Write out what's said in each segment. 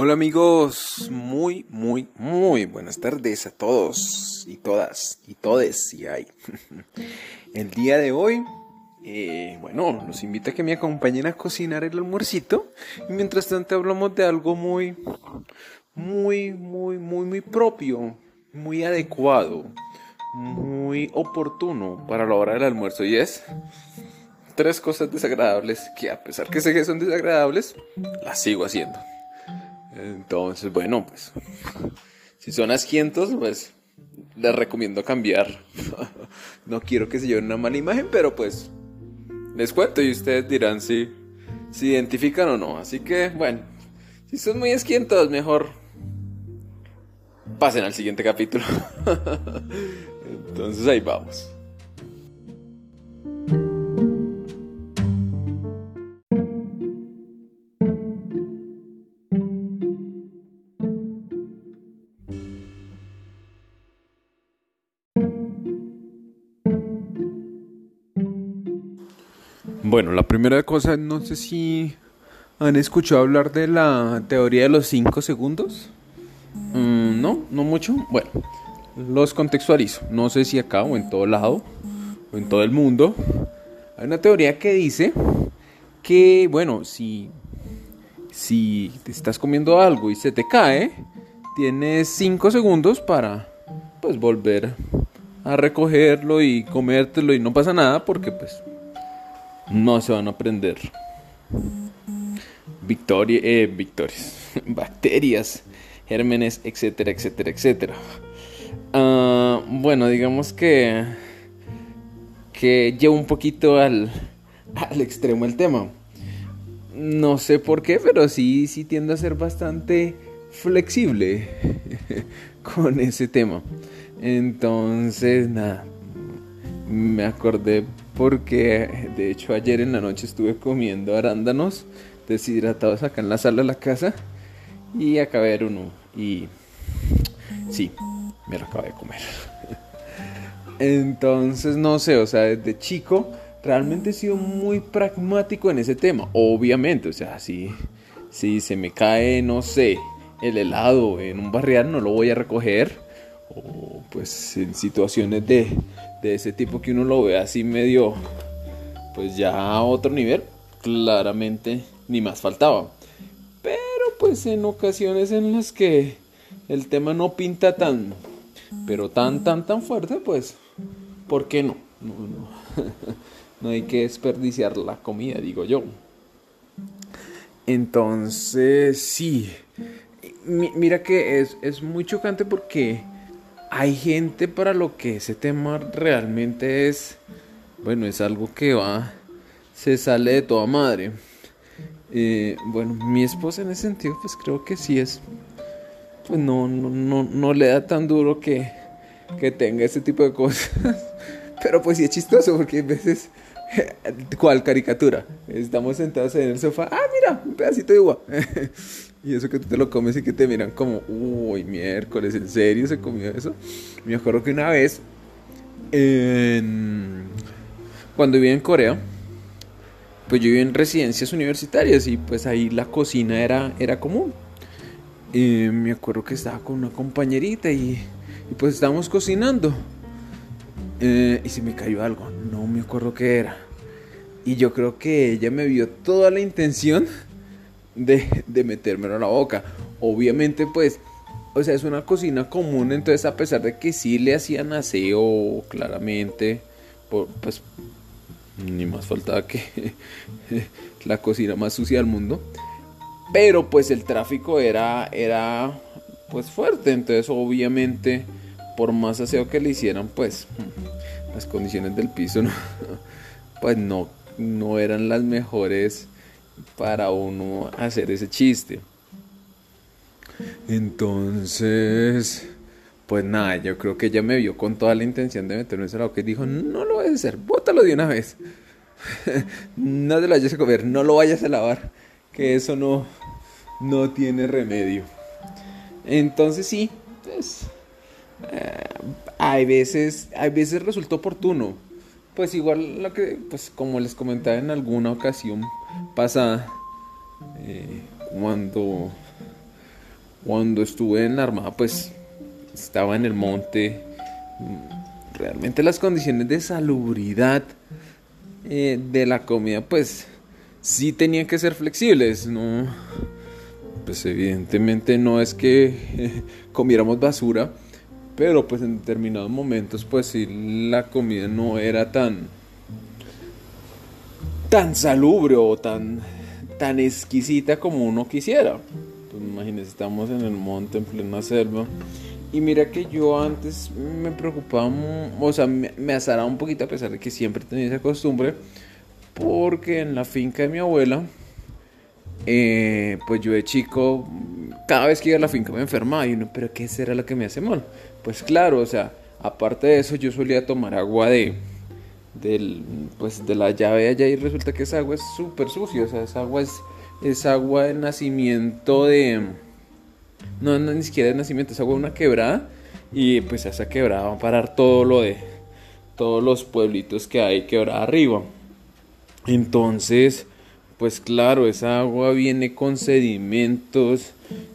Hola amigos, muy, muy, muy buenas tardes a todos y todas y todes si hay. El día de hoy, eh, bueno, los invito a que me acompañen a cocinar el almuercito y mientras tanto hablamos de algo muy, muy, muy, muy, muy propio, muy adecuado, muy oportuno para la hora del almuerzo y es tres cosas desagradables que a pesar que sé que son desagradables, las sigo haciendo. Entonces, bueno, pues si son asquientos, pues les recomiendo cambiar. no quiero que se lleven una mala imagen, pero pues les cuento y ustedes dirán si se identifican o no. Así que, bueno, si son muy asquientos, mejor pasen al siguiente capítulo. Entonces ahí vamos. Bueno, la primera cosa, no sé si han escuchado hablar de la teoría de los 5 segundos. Mm, no, no mucho. Bueno, los contextualizo. No sé si acá o en todo lado o en todo el mundo. Hay una teoría que dice que, bueno, si, si te estás comiendo algo y se te cae, tienes 5 segundos para pues volver a recogerlo y comértelo y no pasa nada porque pues no se van a aprender. Victoria, eh, victorias, bacterias, gérmenes, etcétera, etcétera, etcétera. Ah, bueno, digamos que que lleva un poquito al, al extremo el tema. No sé por qué, pero sí, sí tiendo a ser bastante flexible con ese tema. Entonces, nada, me acordé porque de hecho ayer en la noche estuve comiendo arándanos deshidratados acá en la sala de la casa y acabé de uno y sí, me lo acabé de comer. Entonces no sé, o sea, desde chico realmente he sido muy pragmático en ese tema, obviamente, o sea, si, si se me cae, no sé, el helado en un barrial no lo voy a recoger pues en situaciones de de ese tipo que uno lo ve así medio, pues ya a otro nivel, claramente ni más faltaba. Pero pues en ocasiones en las que el tema no pinta tan, pero tan, tan, tan fuerte, pues, ¿por qué no? No, no. no hay que desperdiciar la comida, digo yo. Entonces, sí. mira que es, es muy chocante porque hay gente para lo que ese tema realmente es, bueno, es algo que va, se sale de toda madre. Eh, bueno, mi esposa en ese sentido, pues creo que sí es, pues no, no, no, no le da tan duro que, que tenga ese tipo de cosas. Pero pues sí es chistoso porque a veces, ¿cuál caricatura? Estamos sentados en el sofá, ah, mira, un pedacito de uva. Y eso que tú te lo comes y que te miran como, uy, miércoles, ¿en serio se comió eso? Me acuerdo que una vez, cuando vivía en Corea, pues yo vivía en residencias universitarias y pues ahí la cocina era, era común. Y me acuerdo que estaba con una compañerita y, pues estábamos cocinando. Eh, y se me cayó algo, no me acuerdo qué era. Y yo creo que ella me vio toda la intención de, metérmelo a la boca. Obviamente, pues, o sea, es una cocina común, entonces a pesar de que sí le hacían aseo, claramente, pues, ni más faltaba que la cocina más sucia del mundo. Pero pues el tráfico era, era pues fuerte, entonces obviamente por más aseo que le hicieran, pues las condiciones del piso pues no, no eran las mejores para uno hacer ese chiste. Entonces, pues nada, yo creo que ella me vio con toda la intención de meterme ese lado que dijo, no lo vayas a hacer, bótalo de una vez. no te lo vayas a comer, no lo vayas a lavar, que eso no, no tiene remedio. Entonces sí, pues, eh, hay veces, hay veces resulta oportuno pues igual lo que, pues como les comentaba en alguna ocasión pasada, eh, cuando, Cuando estuve en la Armada, pues estaba en el monte. Realmente las condiciones de salubridad eh, de la comida, pues sí tenían que ser flexibles, ¿no? Pues evidentemente no es que comiéramos basura, pero pues en determinados momentos, pues sí, la comida no era tan tan salubre o tan tan exquisita como uno quisiera. Pues imagínense, estamos en el monte, en plena selva. Y mira que yo antes me preocupaba, o sea, me, azaraba un poquito a pesar de que siempre tenía esa costumbre, porque en la finca de mi abuela, eh, pues yo de chico, cada vez que iba a la finca me enfermaba y uno, pero ¿qué será lo que me hace mal? Pues claro, o sea, aparte de eso yo solía tomar agua de, del, pues de la llave allá y resulta que esa agua es súper sucia, o sea, esa agua es, es agua de nacimiento de... No, no, ni siquiera de nacimiento, es agua de una quebrada y pues esa quebrada va a parar todo lo de todos los pueblitos que hay quebrada arriba. Entonces, pues claro, esa agua viene con sedimentos,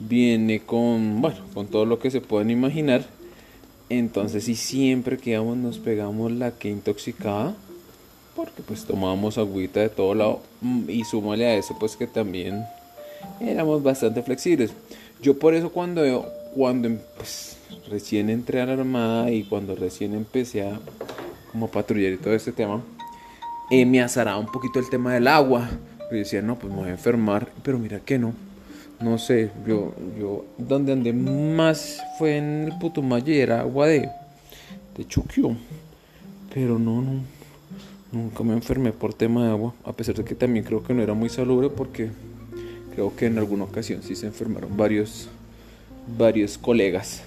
viene con, bueno, con todo lo que se pueden imaginar. Entonces, si siempre que íbamos nos pegamos la que intoxicada, porque pues tomábamos agüita de todo lado mm, y súmale a eso pues que también éramos bastante flexibles. Yo por eso cuando, cuando pues, recién entré a la armada y cuando recién empecé a como patrullar y todo este tema, eh, me azaraba un poquito el tema del agua. Yo decía, no, pues me voy a enfermar, pero mira que no no sé, yo, yo, donde andé más fue en el Putumayo y era agua de, de Chuquio. Pero no, no, nunca me enfermé por tema de agua, a pesar de que también creo que no era muy salubre porque creo que en alguna ocasión sí se enfermaron varios, varios colegas.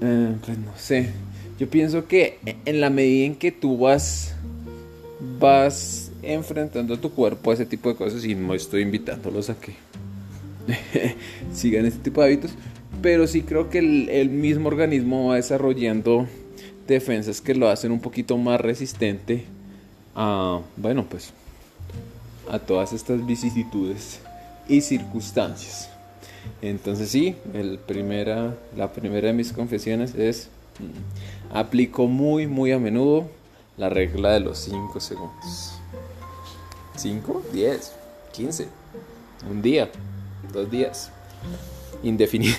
Eh, pues no sé, yo pienso que en la medida en que tú vas, vas enfrentando a tu cuerpo a ese tipo de cosas y no estoy invitándolos a que sigan este tipo de hábitos. Pero sí creo que el, mismo organismo va desarrollando defensas que lo hacen un poquito más resistente a, bueno, pues, a todas estas vicisitudes y circunstancias. Entonces sí, el la primera de mis confesiones es, mm, aplico muy, muy a menudo la regla de los 5 segundos. 5, 10, 15, un día dos días. Indefinido.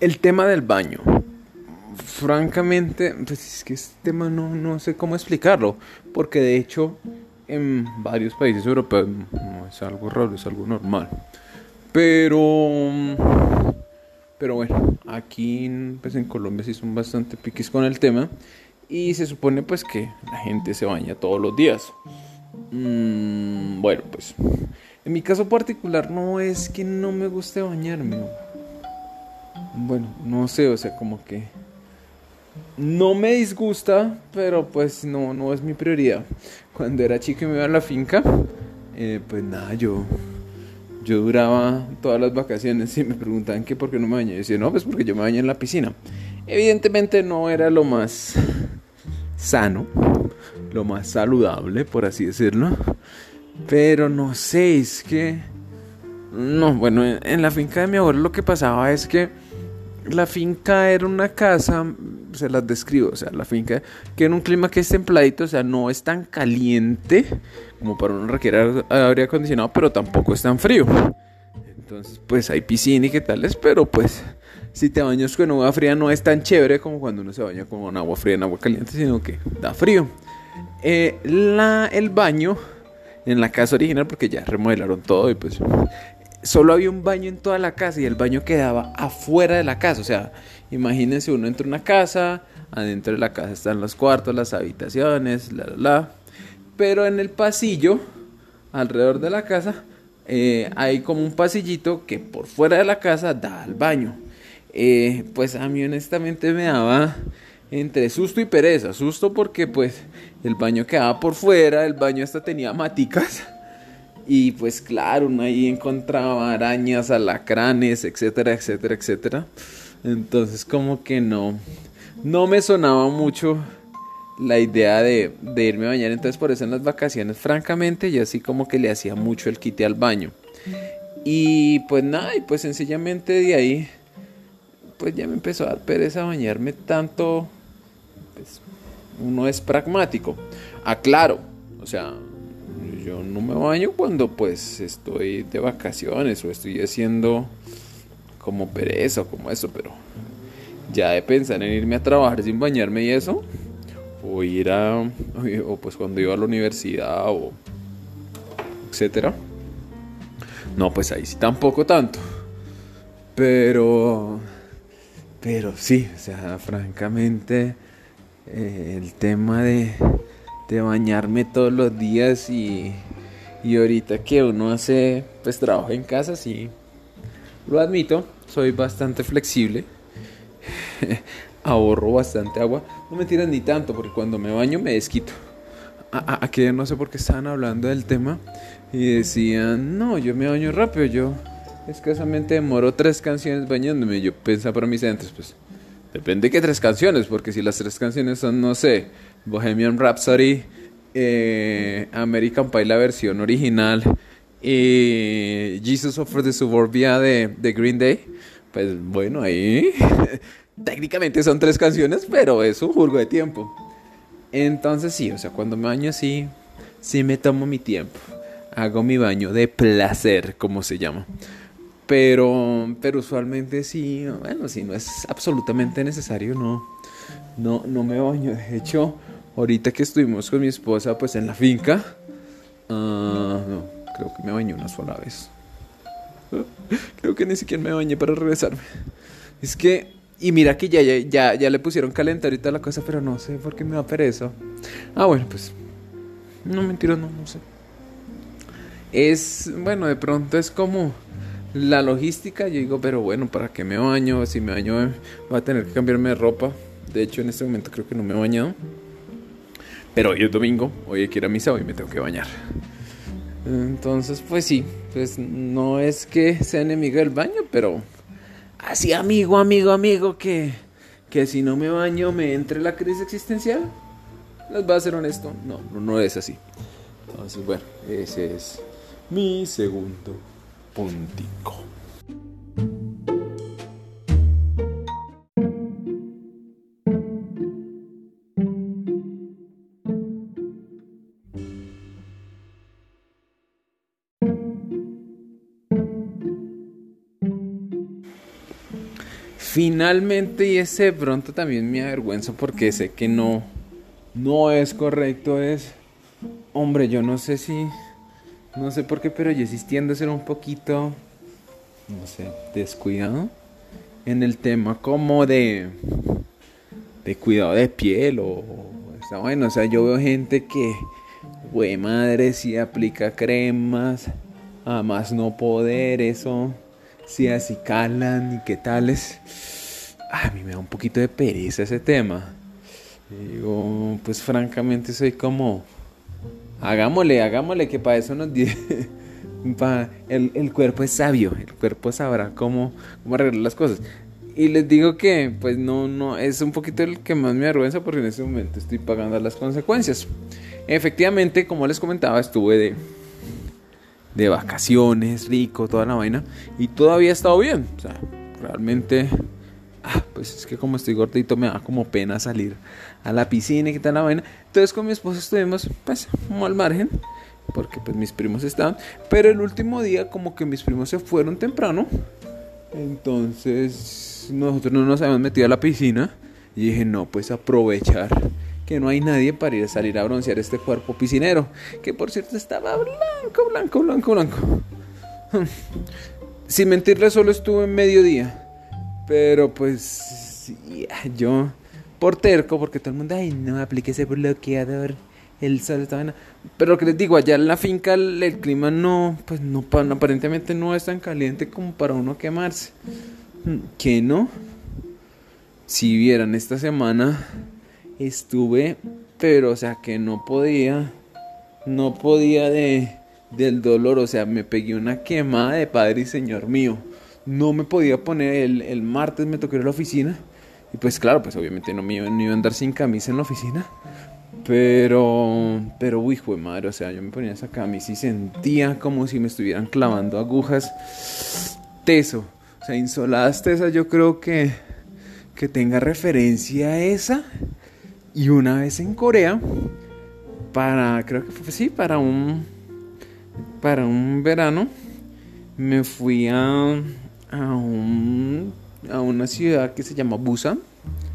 El tema del baño. Francamente, pues es que este tema no, no sé cómo explicarlo. Porque de hecho, en varios países europeos no es algo raro, es algo normal. Pero, pero bueno, aquí pues en Colombia sí son bastante piquis con el tema y se supone pues que la gente se baña todos los días. Mm, bueno, pues en mi caso particular no es que no me guste bañarme. Bueno, no sé, o sea, como que no me disgusta, pero pues no, no es mi prioridad. Cuando era chico y me iba a la finca, eh, pues nada, yo, yo duraba todas las vacaciones y me preguntaban que por qué no me bañé. Yo decía, no, pues porque yo me bañé en la piscina. Evidentemente no era lo más sano, lo más saludable, por así decirlo. Pero no sé, es que... No, bueno, en la finca de mi abuelo lo que pasaba es que la finca era una casa, se las describo, o sea, la finca que en un clima que es templadito, o sea, no es tan caliente como para uno requerir aire acondicionado, pero tampoco es tan frío. Entonces, pues hay piscina y qué tales, pero pues si te bañas con agua fría no es tan chévere como cuando uno se baña con agua fría en agua caliente, sino que da frío. Eh, la, el baño en la casa original, porque ya remodelaron todo y pues solo había un baño en toda la casa y el baño quedaba afuera de la casa. O sea, imagínense uno entra una casa, adentro de la casa están los cuartos, las habitaciones, la, la, la. Pero en el pasillo, alrededor de la casa, eh, hay como un pasillito que por fuera de la casa da al baño. Eh, pues a mí honestamente me daba entre susto y pereza. Susto porque pues el baño quedaba por fuera, el baño hasta tenía maticas Y pues claro, uno ahí encontraba arañas, alacranes, etcétera, etcétera, etcétera. Entonces como que no, no me sonaba mucho la idea de, de, irme a bañar. Entonces por eso en las vacaciones, francamente, yo así como que le hacía mucho el quite al baño. Y pues nada, y pues sencillamente de ahí, pues ya me empezó a dar pereza bañarme tanto. Pues uno es pragmático. Aclaro, o sea, yo no me baño cuando pues estoy de vacaciones o estoy haciendo como pereza o como eso, pero ya de pensar en irme a trabajar sin bañarme y eso, o ir a, o pues cuando iba a la universidad o etcétera. No, pues ahí sí tampoco tanto. Pero, pero sí, o sea, francamente, eh, el tema de, de bañarme todos los días y, y ahorita que uno hace pues trabajo en casa, sí, lo admito, soy bastante flexible. ahorro bastante agua. No me tiran ni tanto, porque cuando me baño me desquito. Aquí no sé por qué estaban hablando del tema y decían, no, yo me baño rápido, yo escasamente demoro tres canciones bañándome. Yo pensaba para mis entes, pues depende de qué tres canciones, porque si las tres canciones son, no sé, Bohemian Rhapsody, eh, American Pie, la versión original, y Jesus of the Suburbia de, de Green Day, pues bueno, ahí técnicamente son tres canciones, pero es un jurgo de tiempo. Entonces sí, o sea, cuando me baño sí, sí me tomo mi tiempo. Hago mi baño de placer, como se llama. Pero, pero usualmente sí, bueno, si no es absolutamente necesario, no, no, no me baño. De hecho, ahorita que estuvimos con mi esposa, pues en la finca, uh, no, creo que me bañé una sola vez. Creo que ni siquiera me bañé para regresarme. Es que y mira que ya, ya, ya, le pusieron calentar y toda la cosa, pero no sé por qué me da pereza. Ah, bueno, pues. No, mentira, no, no sé. Es, bueno, de pronto es como la logística. Yo digo, pero bueno, ¿para qué me baño? Si me baño, voy a tener que cambiarme de ropa. De hecho, en este momento creo que no me he bañado. Pero hoy es domingo, hoy hay que ir a misa, hoy me tengo que bañar. Entonces, pues sí, pues no es que sea enemigo del baño, pero así amigo, amigo, amigo, que, que si no me baño me entre la crisis existencial. Les voy a ser honesto, no, no es así. Entonces, bueno, ese es mi segundo puntico. Finalmente, y ese pronto también me avergüenzo porque sé que no, no es correcto, es, hombre, yo no sé si, no sé por qué, pero yo sí tiendo a ser un poquito, no sé, descuidado en el tema como de, de cuidado de piel o, está bueno, o sea, yo veo gente que, güey, madre, si aplica cremas, a más no poder, eso si así calan y qué tales. A mí me da un poquito de pereza ese tema. digo, pues francamente soy como, hagámosle, hagámosle que para eso nos el, el, cuerpo es sabio, el cuerpo sabrá cómo, cómo arreglar las cosas. Y les digo que, pues no, no, es un poquito el que más me avergüenza porque en este momento estoy pagando las consecuencias. Efectivamente, como les comentaba, estuve de, de vacaciones, rico, toda la vaina. Y todavía ha estado bien. O sea, realmente, ah, pues es que como estoy gordito me da como pena salir a la piscina y que tal la vaina. Entonces con mi esposa estuvimos, pues, como al margen. Porque pues mis primos estaban. Pero el último día como que mis primos se fueron temprano. Entonces nosotros no nos habíamos metido a la piscina. Y dije, no, pues aprovechar que no hay nadie para ir a salir a broncear este cuerpo piscinero, que por cierto estaba blanco, blanco, blanco, blanco. Sin mentirle, solo estuve en mediodía, pero pues yo por terco, porque todo el mundo, ay, no, aplique ese bloqueador, el sol está Pero lo que les digo, allá en la finca el, clima no, pues no, aparentemente no es tan caliente como para uno quemarse. ¿Qué no? Si vieran esta semana estuve, pero o sea que no podía, no podía de, del dolor, o sea, me pegué una quemada de Padre y Señor mío. No me podía poner, el, el martes me tocó ir a la oficina y pues claro, pues obviamente no me iba, no a andar sin camisa en la oficina. Pero, pero, uy, de madre, o sea, yo me ponía esa camisa y sentía como si me estuvieran clavando agujas. Teso, o sea, insoladas tesas, yo creo que, que tenga referencia a esa. Y una vez en Corea, para, creo que fue, sí, para un, para un verano, me fui a, un a una ciudad que se llama Busan.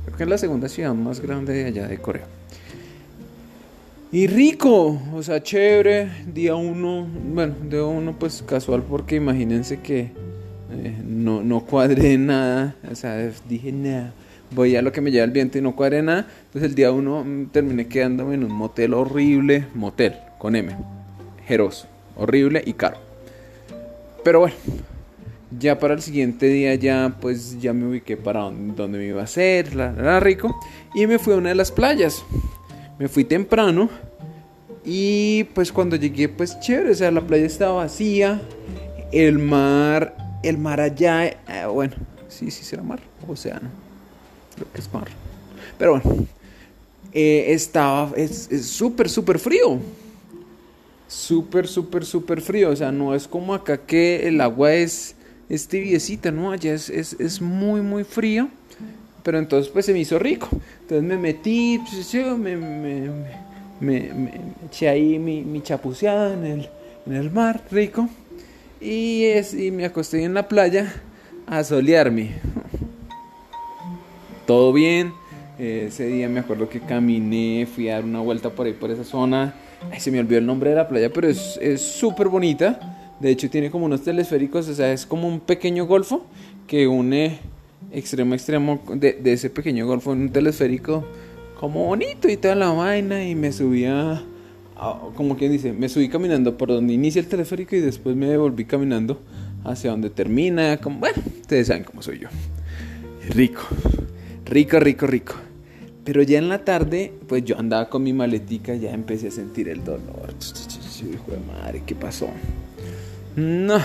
Creo que es la segunda ciudad más grande de allá de Corea. Y rico, o sea, chévere, día uno, bueno, día uno pues casual porque imagínense que eh, no, no cuadré nada, o sea, dije nada, voy a lo que me lleva el viento y no cuadré nada, entonces el día uno terminé quedándome en un motel horrible, motel, con M, jeroso, horrible y caro. Pero bueno, ya para el siguiente día ya pues ya me ubiqué para donde, me iba a hacer, era rico. Y me fui a una de las playas. Me fui temprano. Y pues cuando llegué pues chévere, o sea, la playa estaba vacía. El mar, el mar allá, eh, bueno, sí, sí será mar, océano. Creo que es mar. Pero bueno, eh, estaba, es súper, súper frío. Súper, súper, súper frío. O sea, no es como acá que el agua es es tibiecita, ¿no? Allá es, es, muy, muy frío. Pero entonces pues se me hizo rico. Entonces me metí, pues, yo me, me, me, eché ahí mi, mi chapuceada en el, en el mar, rico. Y, es, y me acosté en la playa a solearme. Todo bien. ese día me acuerdo que caminé, fui a dar una vuelta por ahí, por esa zona. Ay, se me olvidó el nombre de la playa, pero es súper bonita. De hecho, tiene como unos telesféricos, o sea, es como un pequeño golfo que une extremo a extremo de, ese pequeño golfo en un telesférico como bonito y toda la vaina. Y me subía, como quien dice, me subí caminando por donde inicia el telesférico y después me devolví caminando hacia donde termina. Bueno, ustedes saben cómo soy yo. Rico, rico, rico, rico. Pero ya en la tarde, pues yo andaba con mi maletica, ya empecé a sentir el dolor. Hijo de madre, ¿qué pasó? No.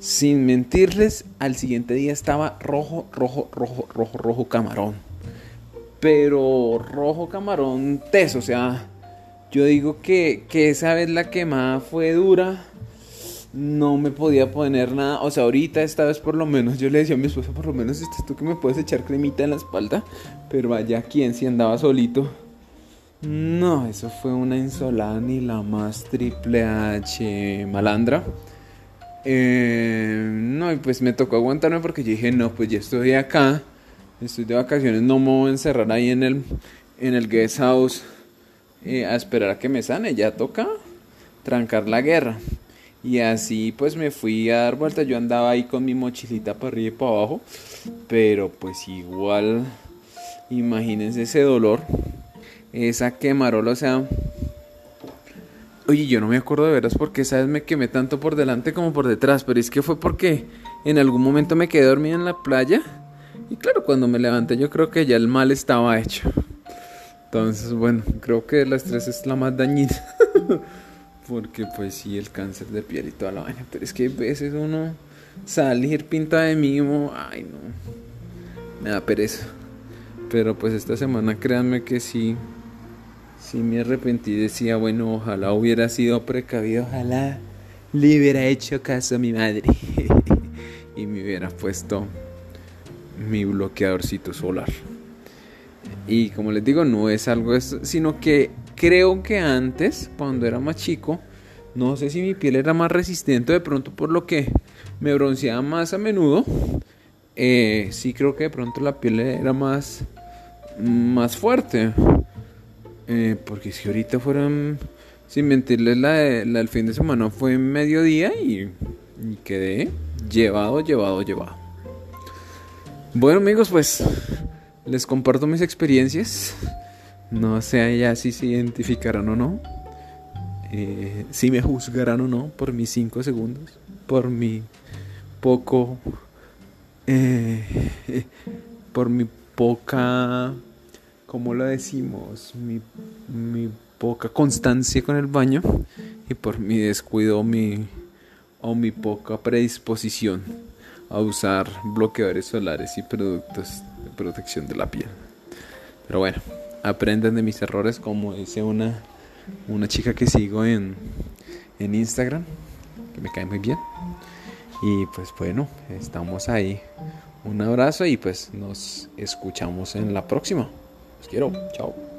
Sin mentirles, al siguiente día estaba rojo, rojo, rojo, rojo, rojo camarón. Pero rojo camarón teso, o sea, yo digo que, que esa vez la quemada fue dura. No me podía poner nada. O sea, ahorita, esta vez por lo menos, yo le decía a mi esposa, por lo menos, este, tú que me puedes echar cremita en la espalda. Pero allá quien si andaba solito. No, eso fue una insolada ni la más triple H malandra. Eh, no, y pues me tocó aguantarme porque yo dije, no, pues ya estoy acá, estoy de vacaciones, no me voy a encerrar ahí en el, en el guest house eh, a esperar a que me sane, ya toca trancar la guerra. Y así pues me fui a dar vueltas, yo andaba ahí con mi mochilita para arriba y para abajo, pero pues igual, imagínense ese dolor esa quemarola, o sea... Oye, yo no me acuerdo de veras porque esa vez me quemé tanto por delante como por detrás, pero es que fue porque en algún momento me quedé dormido en la playa y claro, cuando me levanté yo creo que ya el mal estaba hecho. Entonces, bueno, creo que la estrés es la más dañina. porque pues sí, el cáncer de piel y toda la vaina, pero es que a veces uno salir pinta de mimo, ay no, me da pereza. Pero pues esta semana créanme que sí Sí me arrepentí, decía, bueno, ojalá hubiera sido precavido, ojalá le hubiera hecho caso a mi madre y me hubiera puesto mi bloqueadorcito solar. Y como les digo, no es algo, eso, sino que creo que antes, cuando era más chico, no sé si mi piel era más resistente, de pronto por lo que me bronceaba más a menudo. Eh, sí creo que de pronto la piel era más, más fuerte. Eh, porque si ahorita fueron, sin mentirles, la, del fin de semana fue en mediodía y quedé llevado, llevado, llevado. Bueno amigos, pues les comparto mis experiencias. No sé ya si se identificarán o no. Eh, si me juzgarán o no por mis 5 segundos. Por mi poco... Eh, por mi poca como lo decimos, mi, poca constancia con el baño y por mi descuido mi, o mi poca predisposición a usar bloqueadores solares y productos de protección de la piel. Pero bueno, aprendan de mis errores como dice una, una chica que sigo en, en Instagram, que me cae muy bien. Y pues bueno, estamos ahí. Un abrazo y pues nos escuchamos en la próxima. Los quiero. Chao.